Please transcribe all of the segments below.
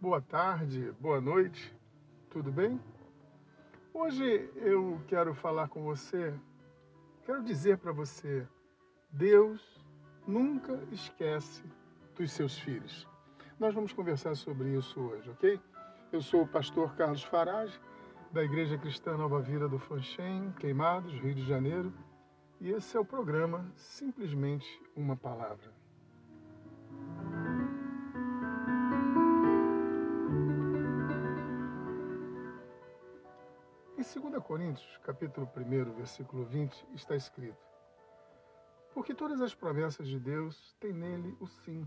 boa tarde, boa noite, tudo bem? Hoje eu quero falar com você, quero dizer para você, Deus nunca esquece dos seus filhos. Nós vamos conversar sobre isso hoje, ok? Eu sou o pastor Carlos Farage, da Igreja Cristã Nova Vida do Fanchen, Queimados, Rio de Janeiro, e esse é o programa Simplesmente uma Palavra. 2 Coríntios, capítulo 1, versículo 20, está escrito: Porque todas as promessas de Deus têm nele o sim.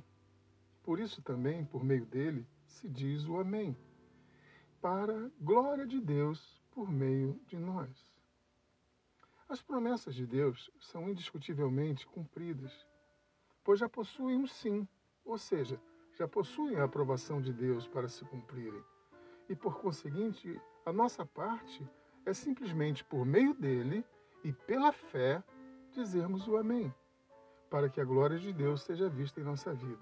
Por isso também, por meio dele, se diz o amém para glória de Deus por meio de nós. As promessas de Deus são indiscutivelmente cumpridas, pois já possuem um sim, ou seja, já possuem a aprovação de Deus para se cumprirem. E por conseguinte, a nossa parte é simplesmente por meio dele e pela fé dizermos o Amém, para que a glória de Deus seja vista em nossa vida.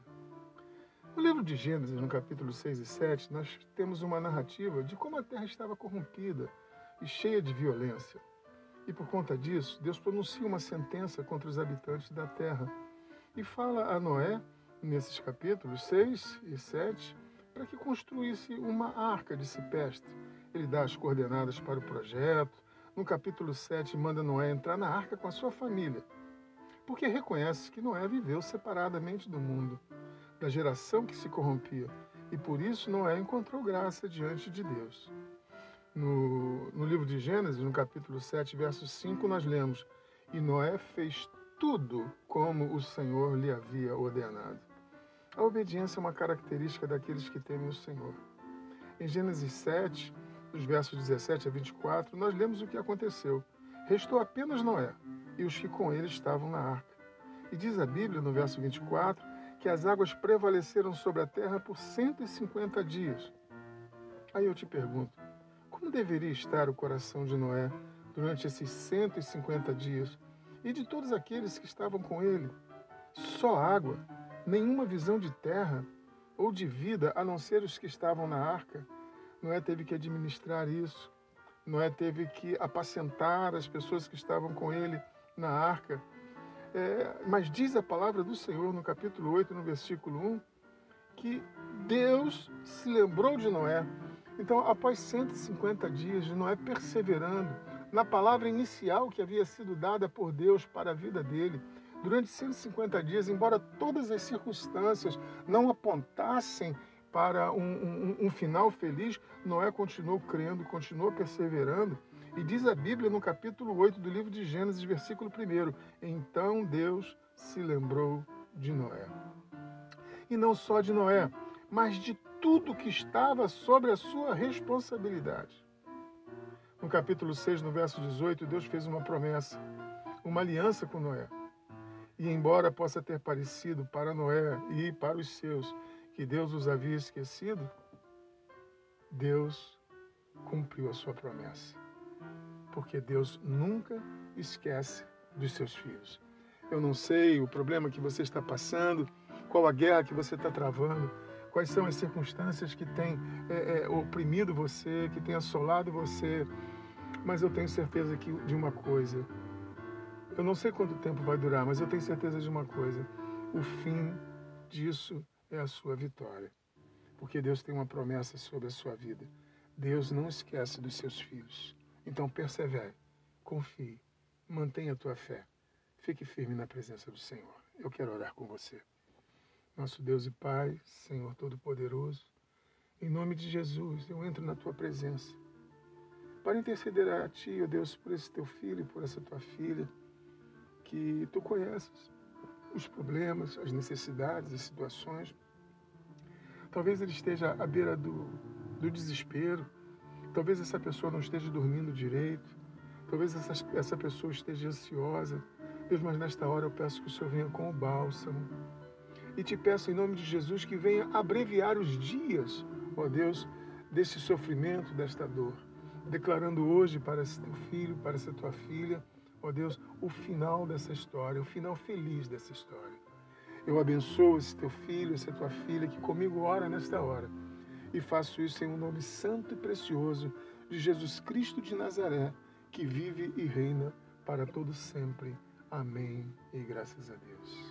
No livro de Gênesis, no capítulo 6 e 7, nós temos uma narrativa de como a terra estava corrompida e cheia de violência. E por conta disso, Deus pronuncia uma sentença contra os habitantes da terra e fala a Noé, nesses capítulos 6 e 7, para que construísse uma arca de cipestre. Ele dá as coordenadas para o projeto. No capítulo 7, manda Noé entrar na arca com a sua família, porque reconhece que Noé viveu separadamente do mundo da geração que se corrompia, e por isso Noé encontrou graça diante de Deus. No, no livro de Gênesis, no capítulo 7, verso 5, nós lemos: E Noé fez tudo como o Senhor lhe havia ordenado. A obediência é uma característica daqueles que temem o Senhor. Em Gênesis 7, dos versos 17 a 24, nós lemos o que aconteceu. Restou apenas Noé e os que com ele estavam na arca. E diz a Bíblia, no verso 24, que as águas prevaleceram sobre a terra por 150 dias. Aí eu te pergunto, como deveria estar o coração de Noé durante esses 150 dias e de todos aqueles que estavam com ele? Só água, nenhuma visão de terra ou de vida a não ser os que estavam na arca. Noé teve que administrar isso. Noé teve que apacentar as pessoas que estavam com ele na arca. É, mas diz a palavra do Senhor no capítulo 8, no versículo 1, que Deus se lembrou de Noé. Então, após 150 dias de Noé perseverando na palavra inicial que havia sido dada por Deus para a vida dele, durante 150 dias, embora todas as circunstâncias não apontassem para um, um, um final feliz, Noé continuou crendo, continuou perseverando e diz a Bíblia no capítulo 8 do livro de Gênesis, versículo 1: Então Deus se lembrou de Noé. E não só de Noé, mas de tudo que estava sobre a sua responsabilidade. No capítulo 6, no verso 18, Deus fez uma promessa, uma aliança com Noé. E embora possa ter parecido para Noé e para os seus que Deus os havia esquecido, Deus cumpriu a sua promessa porque Deus nunca esquece dos seus filhos. Eu não sei o problema que você está passando, qual a guerra que você está travando, quais são as circunstâncias que têm é, é, oprimido você, que têm assolado você, mas eu tenho certeza que, de uma coisa. Eu não sei quanto tempo vai durar, mas eu tenho certeza de uma coisa: o fim disso é a sua vitória. Porque Deus tem uma promessa sobre a sua vida. Deus não esquece dos seus filhos. Então persevere, confie, mantenha a tua fé, fique firme na presença do Senhor. Eu quero orar com você. Nosso Deus e Pai, Senhor Todo-Poderoso, em nome de Jesus, eu entro na tua presença para interceder a ti, ó Deus, por esse teu filho, por essa tua filha, que tu conheces os problemas, as necessidades, as situações. Talvez ele esteja à beira do, do desespero, Talvez essa pessoa não esteja dormindo direito. Talvez essa, essa pessoa esteja ansiosa. Deus, mas nesta hora eu peço que o Senhor venha com o bálsamo. E te peço em nome de Jesus que venha abreviar os dias, ó Deus, desse sofrimento, desta dor. Declarando hoje para esse teu filho, para essa tua filha, ó Deus, o final dessa história, o final feliz dessa história. Eu abençoo esse teu filho, essa tua filha que comigo ora nesta hora. E faço isso em um nome santo e precioso de Jesus Cristo de Nazaré, que vive e reina para todo sempre. Amém e graças a Deus.